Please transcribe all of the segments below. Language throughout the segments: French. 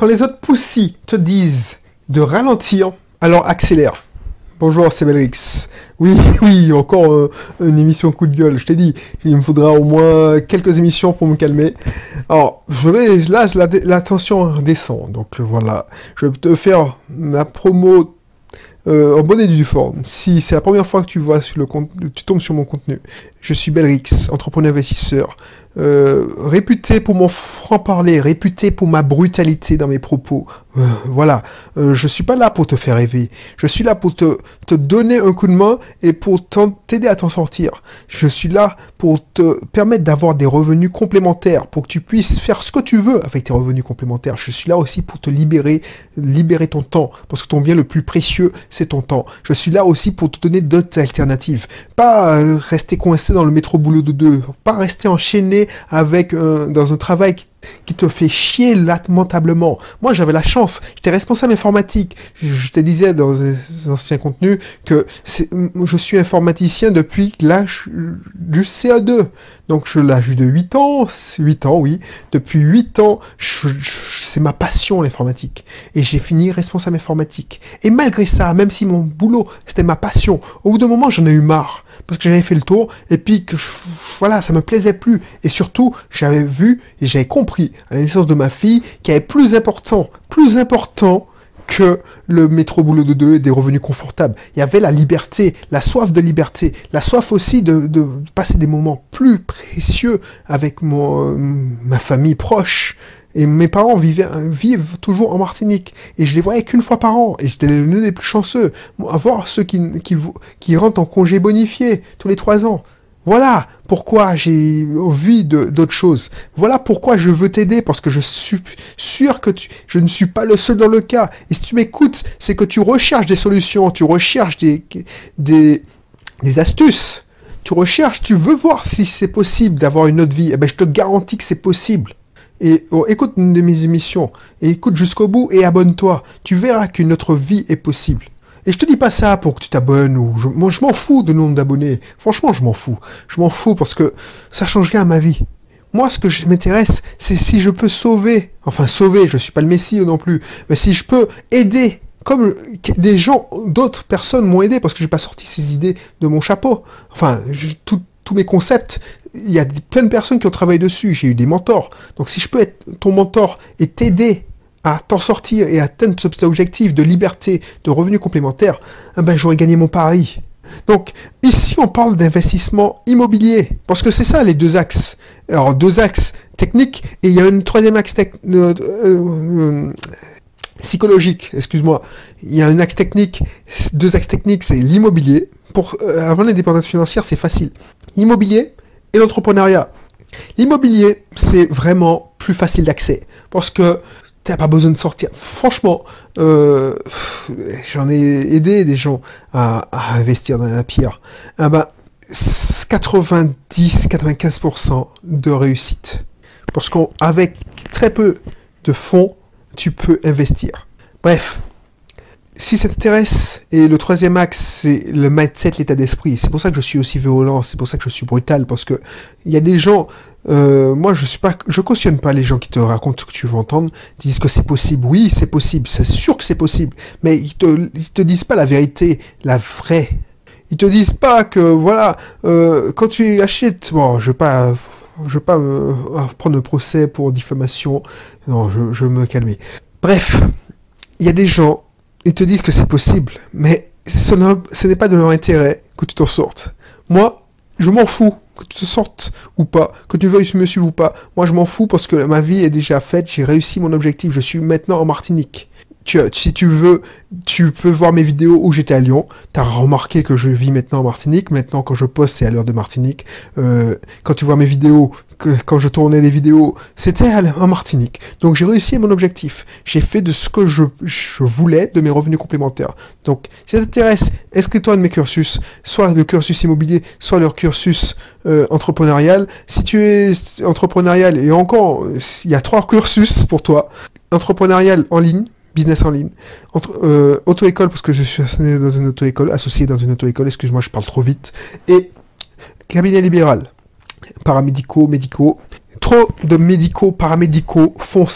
Quand les autres poussy te disent de ralentir, alors accélère. Bonjour, c'est Belrix. Oui, oui, encore euh, une émission coup de gueule. Je t'ai dit, il me faudra au moins quelques émissions pour me calmer. Alors, je vais, là, la, tension descend. Donc voilà, je vais te faire ma promo euh, en bonne et due forme. Si c'est la première fois que tu vois sur le compte, tu tombes sur mon contenu, je suis Belrix, entrepreneur investisseur, euh, réputé pour mon franc-parler, réputé pour ma brutalité dans mes propos. Euh, voilà, euh, je suis pas là pour te faire rêver. Je suis là pour te, te donner un coup de main et pour t'aider à t'en sortir. Je suis là pour te permettre d'avoir des revenus complémentaires, pour que tu puisses faire ce que tu veux avec tes revenus complémentaires. Je suis là aussi pour te libérer, libérer ton temps, parce que ton bien le plus précieux, c'est ton temps. Je suis là aussi pour te donner d'autres alternatives. Pas rester coincé dans le métro boulot de deux, pas rester enchaîné avec euh, dans un travail qui, te fait chier lamentablement. Moi, j'avais la chance. J'étais responsable informatique. Je, te disais dans les anciens contenus que je suis informaticien depuis l'âge du CE2. Donc, je l'âge de 8 ans, 8 ans, oui. Depuis 8 ans, c'est ma passion, l'informatique. Et j'ai fini responsable informatique. Et malgré ça, même si mon boulot, c'était ma passion, au bout d'un moment, j'en ai eu marre parce que j'avais fait le tour et puis que voilà, ça me plaisait plus. Et surtout, j'avais vu et j'avais compris à la naissance de ma fille qu'il y avait plus important, plus important que le métro boulot de deux et des revenus confortables. Il y avait la liberté, la soif de liberté, la soif aussi de, passer des moments plus précieux avec mon, ma famille proche, et mes parents vivaient, vivent toujours en Martinique. Et je les voyais qu'une fois par an. Et j'étais l'un des plus chanceux. À voir ceux qui, qui, qui rentrent en congé bonifié tous les trois ans. Voilà pourquoi j'ai envie d'autres choses. Voilà pourquoi je veux t'aider, parce que je suis sûr que tu, je ne suis pas le seul dans le cas. Et si tu m'écoutes, c'est que tu recherches des solutions, tu recherches des, des, astuces. Tu recherches, tu veux voir si c'est possible d'avoir une autre vie. Eh ben, je te garantis que c'est possible et oh, écoute une de mes émissions, écoute jusqu'au bout et abonne-toi. Tu verras qu'une autre vie est possible. Et je te dis pas ça pour que tu t'abonnes ou je, moi je m'en fous de nombre d'abonnés. Franchement, je m'en fous. Je m'en fous parce que ça change rien à ma vie. Moi, ce que je m'intéresse, c'est si je peux sauver, enfin sauver, je suis pas le messie non plus, mais si je peux aider comme des gens, d'autres personnes m'ont aidé parce que j'ai pas sorti ces idées de mon chapeau. Enfin, tous mes concepts, il y a plein de personnes qui ont travaillé dessus. J'ai eu des mentors. Donc si je peux être ton mentor et t'aider à t'en sortir et atteindre cet objectif de liberté, de revenus complémentaires, eh ben j'aurais gagné mon pari. Donc ici on parle d'investissement immobilier parce que c'est ça les deux axes. Alors deux axes techniques et il y a un troisième axe euh, euh, psychologique. Excuse-moi. Il y a un axe technique, deux axes techniques, c'est l'immobilier. Pour euh, avoir l'indépendance financière, c'est facile l'immobilier et l'entrepreneuriat. L'immobilier, c'est vraiment plus facile d'accès parce que tu n'as pas besoin de sortir. Franchement, euh, j'en ai aidé des gens à, investir dans la pierre. Ah bah, 90-95% de réussite. Parce qu'avec très peu de fonds, tu peux investir. Bref, si ça t'intéresse, et le troisième axe, c'est le mindset, l'état d'esprit. C'est pour ça que je suis aussi violent, c'est pour ça que je suis brutal, parce que il y a des gens, euh, moi je suis pas, je cautionne pas les gens qui te racontent ce que tu veux entendre, disent que c'est possible. Oui, c'est possible, c'est sûr que c'est possible, mais ils te, te disent pas la vérité, la vraie. Ils te disent pas que voilà, euh, quand tu achètes, bon, je veux pas, veux pas euh, prendre un procès pour diffamation. Non, je, je me calmer. Bref, il y a des gens ils te disent que c'est possible, mais ce n'est pas de leur intérêt que tu t'en sortes. Moi, je m'en fous que tu te sortes ou pas, que tu veuilles me suivre ou pas. Moi, je m'en fous parce que ma vie est déjà faite, j'ai réussi mon objectif, je suis maintenant en Martinique si tu veux, tu peux voir mes vidéos où j'étais à Lyon. Tu as remarqué que je vis maintenant en Martinique. Maintenant, quand je poste, c'est à l'heure de Martinique. Euh, quand tu vois mes vidéos, quand je tournais les vidéos, c'était en Martinique. Donc j'ai réussi mon objectif. J'ai fait de ce que je, voulais de mes revenus complémentaires. Donc, si ça t'intéresse, inscris-toi de mes cursus, soit le cursus immobilier, soit le cursus euh, entrepreneurial. Si tu es entrepreneurial, et encore, il y a trois cursus pour toi. Entrepreneurial en ligne, business en ligne, entre euh, auto-école parce que je suis associé dans une auto-école, associé dans une auto-école, excuse-moi, je parle trop vite, et cabinet libéral, paramédicaux, médicaux. Trop de médicaux, paramédicaux font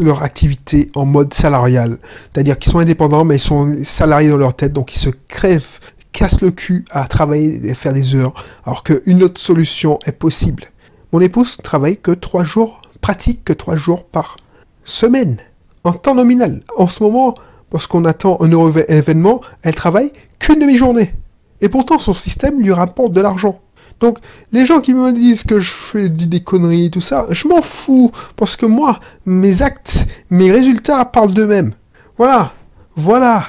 leur activité en mode salarial. C'est-à-dire qu'ils sont indépendants, mais ils sont salariés dans leur tête, donc ils se crèvent, cassent le cul à travailler et faire des heures, alors qu'une autre solution est possible. Mon épouse travaille que trois jours, pratique que trois jours par semaine, en temps nominal. En ce moment, parce qu'on attend un heureux événement, elle travaille qu'une demi-journée. Et pourtant, son système lui rapporte de l'argent. Donc, les gens qui me disent que je fais des conneries, tout ça, je m'en fous. Parce que moi, mes actes, mes résultats parlent d'eux-mêmes. Voilà. Voilà.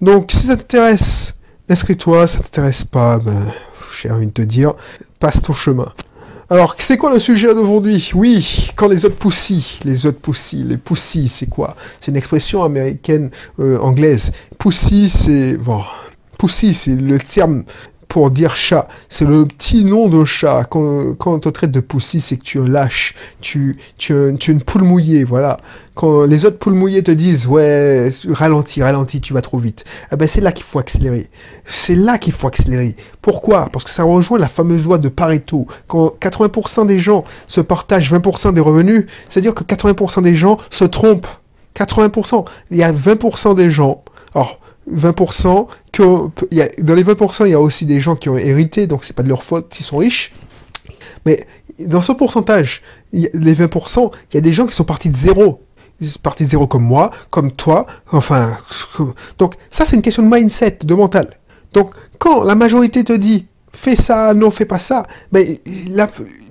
Donc, si ça t'intéresse, inscris-toi. Ça t'intéresse pas, ben, j'ai envie de te dire, passe ton chemin. Alors, c'est quoi le sujet d'aujourd'hui? Oui, quand les autres poussy, les autres poussy, les poussy, c'est quoi? C'est une expression américaine, euh, anglaise. Poussy, c'est... Bon, poussy, c'est le terme pour dire chat. C'est le petit nom de chat. Quand, quand on te traite de poussi, c'est que tu es lâche. Tu, tu, tu es une poule mouillée, voilà. Quand les autres poules mouillées te disent, ouais, ralentis, ralentis, tu vas trop vite. Eh ben, c'est là qu'il faut accélérer. C'est là qu'il faut accélérer. Pourquoi? Parce que ça rejoint la fameuse loi de Pareto. Quand 80% des gens se partagent 20% des revenus, c'est-à-dire que 80% des gens se trompent. 80%. Il y a 20% des gens. Alors, 20%, que, y a, dans les 20%, il y a aussi des gens qui ont hérité, donc c'est pas de leur faute s'ils sont riches. Mais dans ce pourcentage, les 20%, il y a des gens qui sont partis de zéro. Ils sont partis de zéro comme moi, comme toi, enfin. Donc ça, c'est une question de mindset, de mental. Donc quand la majorité te dit fais ça, non, fais pas ça, ben,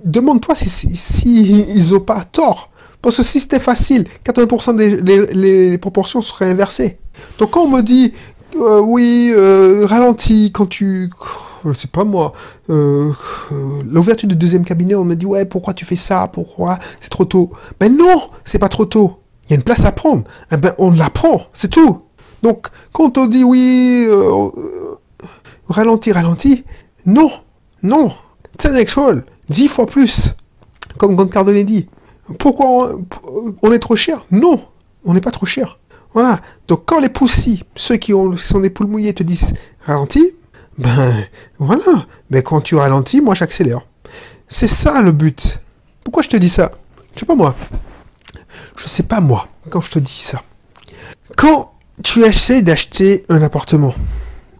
demande-toi si, si, ils ont pas tort. Parce que si c'était facile, 80% des proportions seraient inversées. Donc quand on me dit euh, oui, euh, ralentis quand tu je sais pas moi, euh, l'ouverture du deuxième cabinet, on me dit ouais, pourquoi tu fais ça, pourquoi c'est trop tôt. Ben non, c'est pas trop tôt. Il y a une place à prendre. Eh ben on la prend, c'est tout. Donc quand on dit oui, ralentis, ralentis, non, non, c'est next dix fois plus, comme Grande Cardone dit. Pourquoi on est trop cher? Non, on n'est pas trop cher. Voilà. Donc quand les poussis, ceux qui ont, sont des poules mouillées, te disent ralentis, ben voilà. Mais quand tu ralentis, moi j'accélère. C'est ça le but. Pourquoi je te dis ça? Je sais pas moi. Je sais pas moi quand je te dis ça. Quand tu essaies d'acheter un appartement,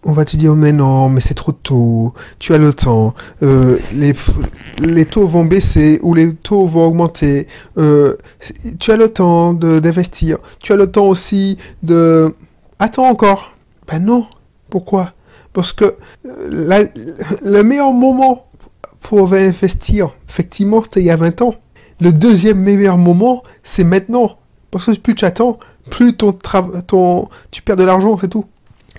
on va te dire mais non, mais c'est trop tôt, tu as le temps, euh, les, les taux vont baisser ou les taux vont augmenter, euh, tu as le temps d'investir, tu as le temps aussi de... Attends encore. Ben non. Pourquoi? Parce que euh, le meilleur moment pour investir, effectivement, c'était il y a 20 ans. Le deuxième meilleur moment, c'est maintenant. Parce que plus tu attends, plus ton, ton tu perds de l'argent, c'est tout.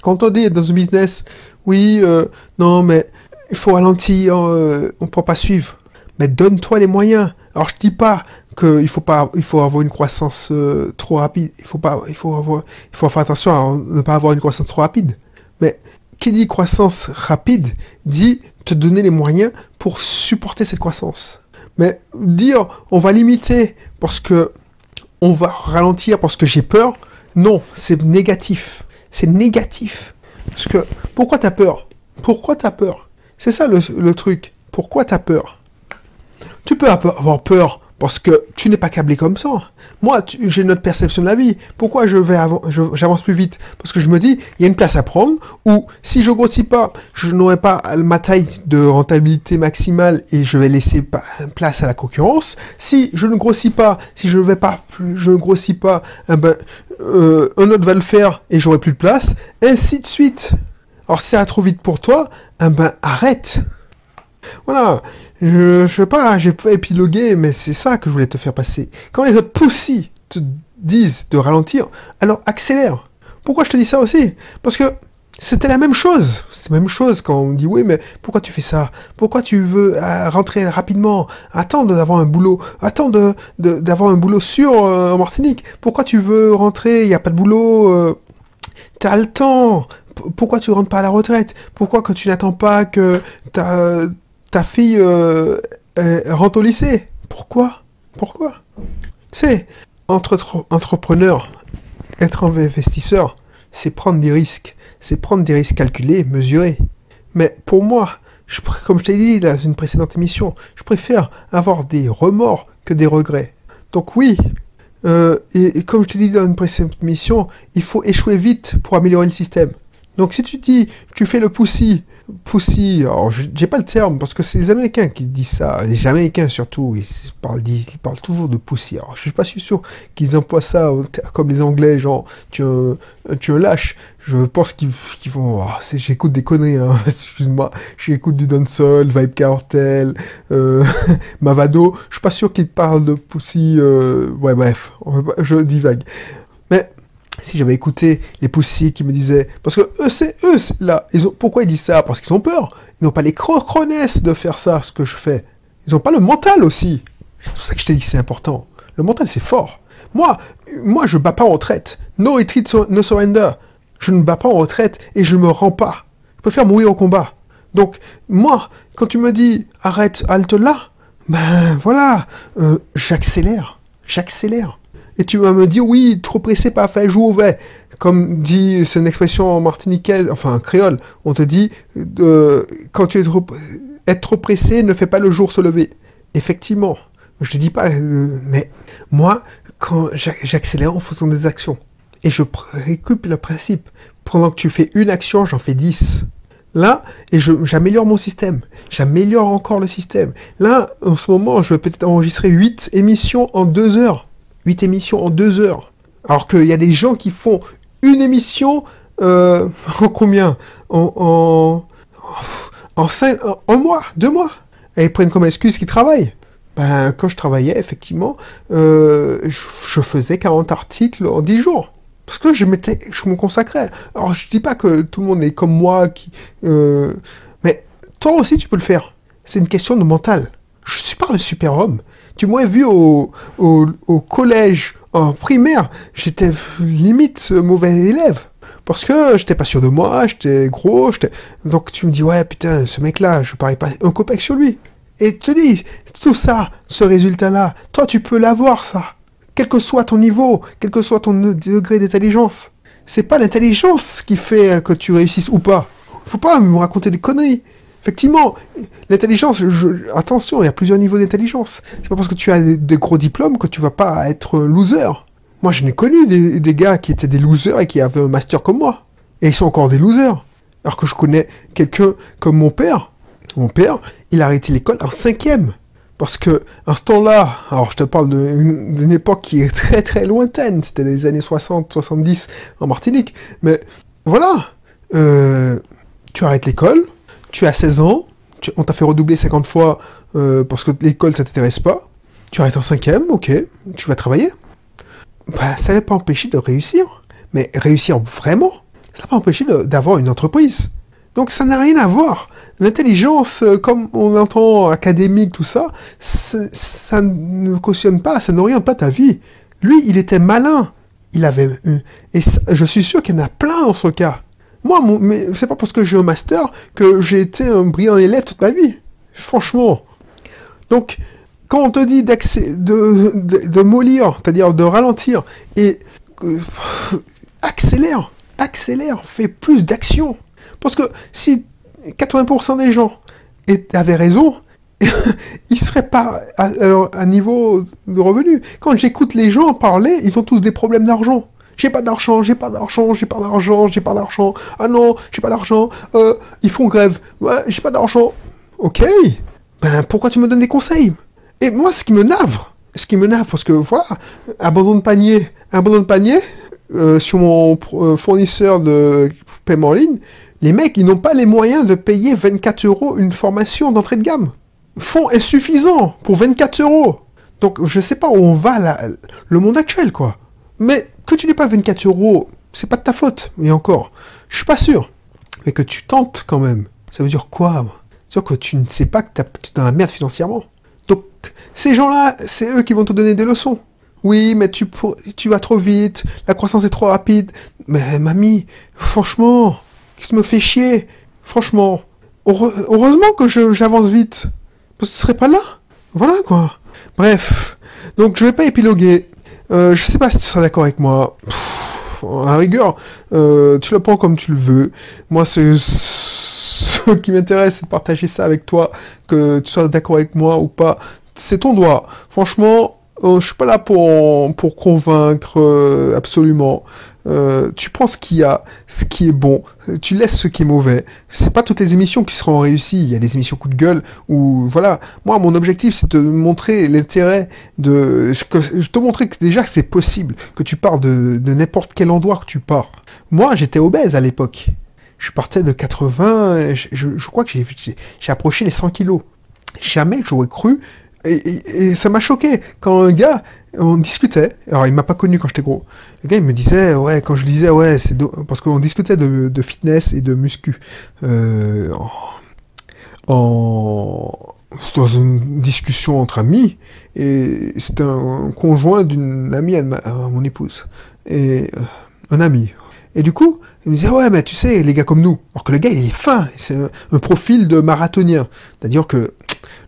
Quand on dit dans un business, oui, euh, non, mais il faut ralentir, euh, on ne peut pas suivre. Mais donne-toi les moyens. Alors je dis pas qu'il faut pas, il faut avoir une croissance euh, trop rapide. Il faut pas, il faut avoir, il faut faire attention à ne pas avoir une croissance trop rapide. Mais qui dit croissance rapide dit te donner les moyens pour supporter cette croissance. Mais dire on va limiter parce que on va ralentir parce que j'ai peur, non, c'est négatif c'est négatif. Parce que pourquoi t'as peur? Pourquoi t'as peur? C'est ça le, truc. Pourquoi t'as peur? Tu peux avoir peur parce que tu n'es pas câblé comme ça. Moi, j'ai une autre perception de la vie. Pourquoi je vais j'avance plus vite? Parce que je me dis, il y a une place à prendre, ou si je grossis pas, je n'aurai pas ma taille de rentabilité maximale et je vais laisser place à la concurrence. Si je ne grossis pas, si je ne vais pas, je ne grossis pas, eh ben, euh, un autre va le faire et j'aurai plus de place, ainsi de suite. Alors si ça va trop vite pour toi, eh ben arrête. Voilà, je, je sais pas, j'ai pas épilogué, mais c'est ça que je voulais te faire passer. Quand les autres poussis te disent de ralentir, alors accélère. Pourquoi je te dis ça aussi? Parce que c'était la même chose. C'est la même chose quand on dit oui, mais pourquoi tu fais ça? Pourquoi tu veux euh, rentrer rapidement? Attends d'avoir un boulot. Attends d'avoir un boulot sûr euh, en Martinique. Pourquoi tu veux rentrer? Il n'y a pas de boulot. Euh, T'as le temps. pourquoi tu rentres pas à la retraite? Pourquoi que tu n'attends pas que ta, ta fille euh, rentre au lycée. Pourquoi? Pourquoi? C'est entre entrepreneur, être investisseur, c'est prendre des risques. C'est prendre des risques calculés, mesurés. Mais pour moi, comme je t'ai dit dans une précédente émission, je préfère avoir des remords que des regrets. Donc oui, euh, et, et comme je t'ai dit dans une précédente mission, il faut échouer vite pour améliorer le système. Donc si tu dis, tu fais le poussi, poussi, alors j'ai pas le terme parce que c'est les Américains qui disent ça, les Jamaïcains surtout, ils parlent, toujours de poussi. Alors je suis pas sûr qu'ils emploient ça comme les Anglais, genre tu es un, tu es un lâche. Je pense qu'ils vont, c'est- j'écoute des conneries, hein, excuse-moi, j'écoute du dancehall, Vibe Cartel, euh, Mavado. Je suis pas sûr qu'ils parlent de poussi. euh, ouais bref, je divague. Si j'avais écouté les poussy qui me disaient, parce que eux, c'est eux, là, ils ont, pourquoi ils disent ça? Parce qu'ils ont peur. Ils n'ont pas les cro- chronesses de faire ça, ce que je fais. Ils n'ont pas le mental aussi. C'est pour ça que je t'ai dit que c'est important. Le mental, c'est fort. Moi, moi, je bats pas en retraite. No retreat, no surrender. Je ne bats pas en retraite et je me rends pas. Je préfère mourir au combat. Donc, moi, quand tu me dis arrête, halte là, ben voilà, euh, j'accélère. J'accélère. Et tu vas me dire, oui, trop pressé, pas fait, joue au. Comme dit, c'est une expression martiniquaise, enfin créole, on te dit, euh, quand tu es trop, être trop pressé, ne fait pas le jour se lever. Effectivement, je dis pas, euh, mais moi, quand j'a- j'accélère en faisant des actions, et je récupère le principe, pendant que tu fais une action, j'en fais 10. Là, et j'améliore mon système. J'améliore encore le système. Là, en ce moment, je vais peut-être enregistrer 8 émissions en 2 heures. 8 émissions en 2 heures. Alors qu'il y a des gens qui font une émission euh, en combien? En, en, en, en mois, deux mois. Et ils prennent comme excuse qu'ils travaillent. Ben, quand je travaillais, effectivement, euh, je, faisais 40 articles en 10 jours. Parce que je, je me consacrais. Alors, je dis pas que tout le monde est comme moi, qui, euh, mais toi aussi, tu peux le faire. C'est une question de mental. Je suis pas un super-homme. Tu m'aurais vu au, collège, en primaire, j'étais limite mauvais élève. Parce que j'étais pas sûr de moi, j'étais gros, j'étais... Donc tu me dis, ouais, putain, ce mec-là, je parie pas un copec sur lui. Et te dis, tout ça, ce résultat-là, toi, tu peux l'avoir, ça. Quel que soit ton niveau, quel que soit ton degré d'intelligence. C'est pas l'intelligence qui fait que tu réussisses ou pas. Faut pas me raconter des conneries. Effectivement, l'intelligence, attention, il y a plusieurs niveaux d'intelligence. C'est pas parce que tu as des, gros diplômes que tu vas pas être loser. Moi, je n'ai connu des, gars qui étaient des losers et qui avaient un master comme moi. Et ils sont encore des losers. Alors que je connais quelqu'un comme mon père. Mon père, il a arrêté l'école en cinquième. Parce que, à ce temps-là, alors je te parle d'une d'une époque qui est très très lointaine, c'était les années 60, 70 en Martinique. Mais voilà, euh, tu arrêtes l'école, tu as 16 ans, tu- on t'a fait redoubler 50 fois euh, parce que l'école ça t'intéresse pas, tu arrêtes en cinquième, ok, tu vas travailler. Bah, ça n'a pas empêché de réussir. Mais réussir vraiment, ça n'a pas empêché d'avoir une entreprise. Donc ça n'a rien à voir. L'intelligence, euh, comme on l'entend académique, tout ça, ça ne cautionne pas, ça n'oriente pas ta vie. Lui, il était malin. Il avait une- Et ça- je suis sûr qu'il y en a plein dans ce cas. Moi, mais c'est pas parce que j'ai un master que j'ai été un brillant élève toute ma vie. Franchement. Donc, quand on te dit de, de, mollir, c'est-à-dire de ralentir, et accélère, accélère, fais plus d'action. Parce que si 80% des gens avaient raison, ils seraient pas à, alors, à niveau de revenu. Quand j'écoute les gens parler, ils ont tous des problèmes d'argent. J'ai pas d'argent, j'ai pas d'argent, j'ai pas d'argent, j'ai pas d'argent. Ah non, j'ai pas d'argent. Euh, ils font grève. Ouais, j'ai pas d'argent. Ok. Ben pourquoi tu me donnes des conseils? Et moi, ce qui me navre, ce qui me navre, parce que voilà, abandon de panier, abandon de panier euh, sur mon euh, fournisseur de paiement en ligne, les mecs, ils n'ont pas les moyens de payer 24 euros une formation d'entrée de gamme. Fonds insuffisant pour 24 euros. Donc, je sais pas où on va, le monde actuel, quoi. Mais que tu n'aies pas 24 euros, c'est pas de ta faute. Et encore, je suis pas sûr. Mais que tu tentes quand même. Ça veut dire quoi C'est-à-dire que tu ne sais pas que tu es dans la merde financièrement. Donc, ces gens-là, c'est eux qui vont te donner des leçons. Oui, mais tu, tu vas trop vite, la croissance est trop rapide. Mais mamie, franchement, qu'est-ce qui me fait chier? Franchement, heure- heureusement que j'avance vite. Parce que tu serais pas là. Voilà quoi. Bref, donc je vais pas épiloguer. Euh, je sais pas si tu seras d'accord avec moi. Pff, à rigueur, euh, tu le prends comme tu le veux. Moi, c'est ce qui m'intéresse, c'est de partager ça avec toi, que tu sois d'accord avec moi ou pas. c'est ton droit. Franchement, euh, je suis pas là pour, pour convaincre euh, absolument. Euh, tu prends ce qu'il y a, ce qui est bon, tu laisses ce qui est mauvais. C'est pas toutes les émissions qui seront réussies. Il y a des émissions coup de gueule où, voilà. Moi, mon objectif, c'est de montrer l'intérêt de, je te montrer que déjà c'est possible, que tu pars de, de n'importe quel endroit que tu pars. Moi, j'étais obèse à l'époque. Je partais de 80, je, je, crois que j'ai approché les 100 kilos. Jamais j'aurais cru et, ça m'a choqué quand un gars, on discutait, alors il m'a pas connu quand j'étais gros, le gars il me disait, ouais, quand je disais, ouais, c'est parce qu'on discutait de, fitness et de muscu, euh, en, dans une discussion entre amis, et c'était un conjoint d'une amie à, mon épouse, et euh, un ami. Et du coup, il me disait, ouais, mais tu sais, les gars comme nous, alors que le gars il est fin, c'est un profil de marathonien, c'est-à-dire que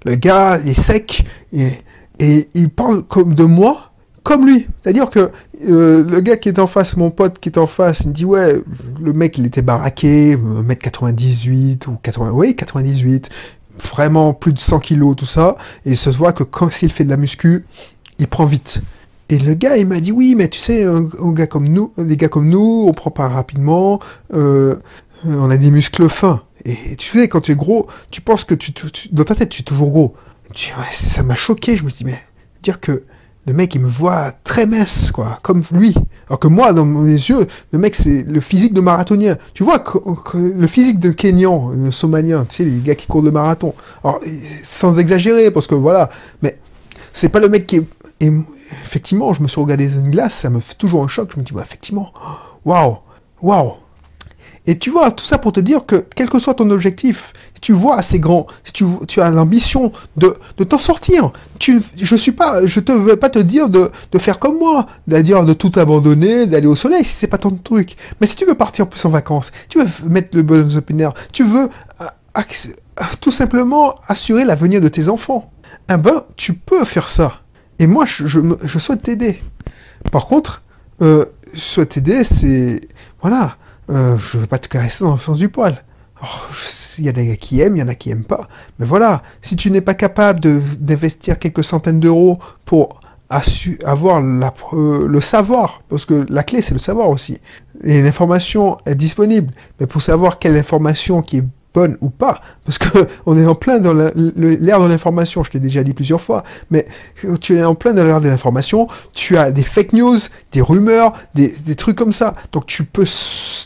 le gars est sec et, il parle comme de moi, comme lui. C'est-à-dire que euh, le gars qui est en face, mon pote qui est en face, il me dit ouais, le mec il était baraqué, 1m98 ou 80, oui 98, vraiment plus de 100 kilos, tout ça, et il se voit que quand s'il fait de la muscu, il prend vite. Et le gars, il m'a dit oui, mais tu sais, un, gars comme nous, les gars comme nous, on prend pas rapidement, euh, on a des muscles fins. Et tu sais, quand tu es gros, tu penses que tu, dans ta tête, tu es toujours gros. ça m'a choqué. Je me dis, mais dire que le mec, il me voit très mince, quoi, comme lui. Alors que moi, dans mes yeux, le mec, c'est le physique de marathonien. Tu vois, le physique de Kenyan, le somalien, tu sais, les gars qui courent le marathon. Alors, sans exagérer, parce que voilà, mais c'est pas le mec qui est... Effectivement, je me suis regardé dans une glace, ça me fait toujours un choc. Je me dis, bah, effectivement, waouh, waouh, et tu vois, tout ça pour te dire que, quel que soit ton objectif, si tu vois assez grand, si tu, tu as l'ambition de, de t'en sortir, tu, je suis pas, je te veux pas te dire de, de faire comme moi, c'est-à-dire de tout abandonner, d'aller au soleil, si c'est pas ton truc. Mais si tu veux partir plus en vacances, tu veux mettre le bon opinion, tu veux euh, tout simplement assurer l'avenir de tes enfants, eh ben, tu peux faire ça. Et moi, je, je, je souhaite t'aider. Par contre, euh, souhaite t'aider, c'est, voilà, euh, je veux pas te caresser dans le sens du poil. Il y a des gars qui aiment, il y en a qui aiment pas. Mais voilà, si tu n'es pas capable d'investir quelques centaines d'euros pour avoir euh, le savoir, parce que la clé c'est le savoir aussi, et l'information est disponible, mais pour savoir quelle information qui est bonne ou pas, parce que on est en plein dans l'ère de l'information, je l'ai déjà dit plusieurs fois, mais tu es en plein dans l'ère de l'information, tu as des fake news, des rumeurs, des, des, trucs comme ça, donc tu peux,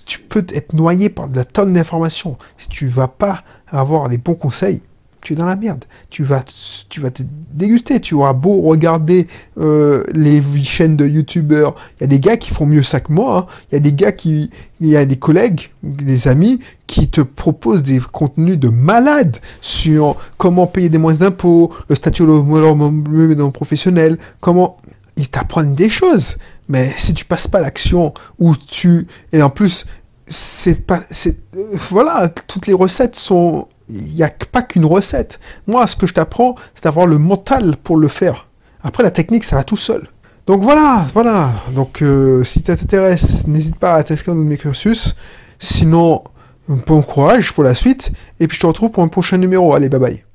tu peux être noyé par de la tonne d'informations. Si tu vas pas avoir les bons conseils, tu es dans la merde. Tu vas, tu vas te déguster. Tu auras beau regarder euh, les chaînes de youtubeurs. Il y a des gars qui font mieux ça que moi. Hein. Il y a des gars qui, il y a des collègues, des amis qui te proposent des contenus de malades sur comment payer des moins d'impôts, le statut de professionnel, comment ils t'apprennent des choses. Mais si tu passes pas l'action où tu et en plus c'est pas c'est euh, voilà toutes les recettes sont il n'y a pas qu'une recette. Moi, ce que je t'apprends, c'est d'avoir le mental pour le faire. Après, la technique, ça va tout seul. Donc voilà, voilà. Donc euh, si ça t'intéresse, n'hésite pas à t'inscrire dans mes cursus. Sinon, bon courage pour la suite. Et puis je te retrouve pour un prochain numéro. Allez, bye bye.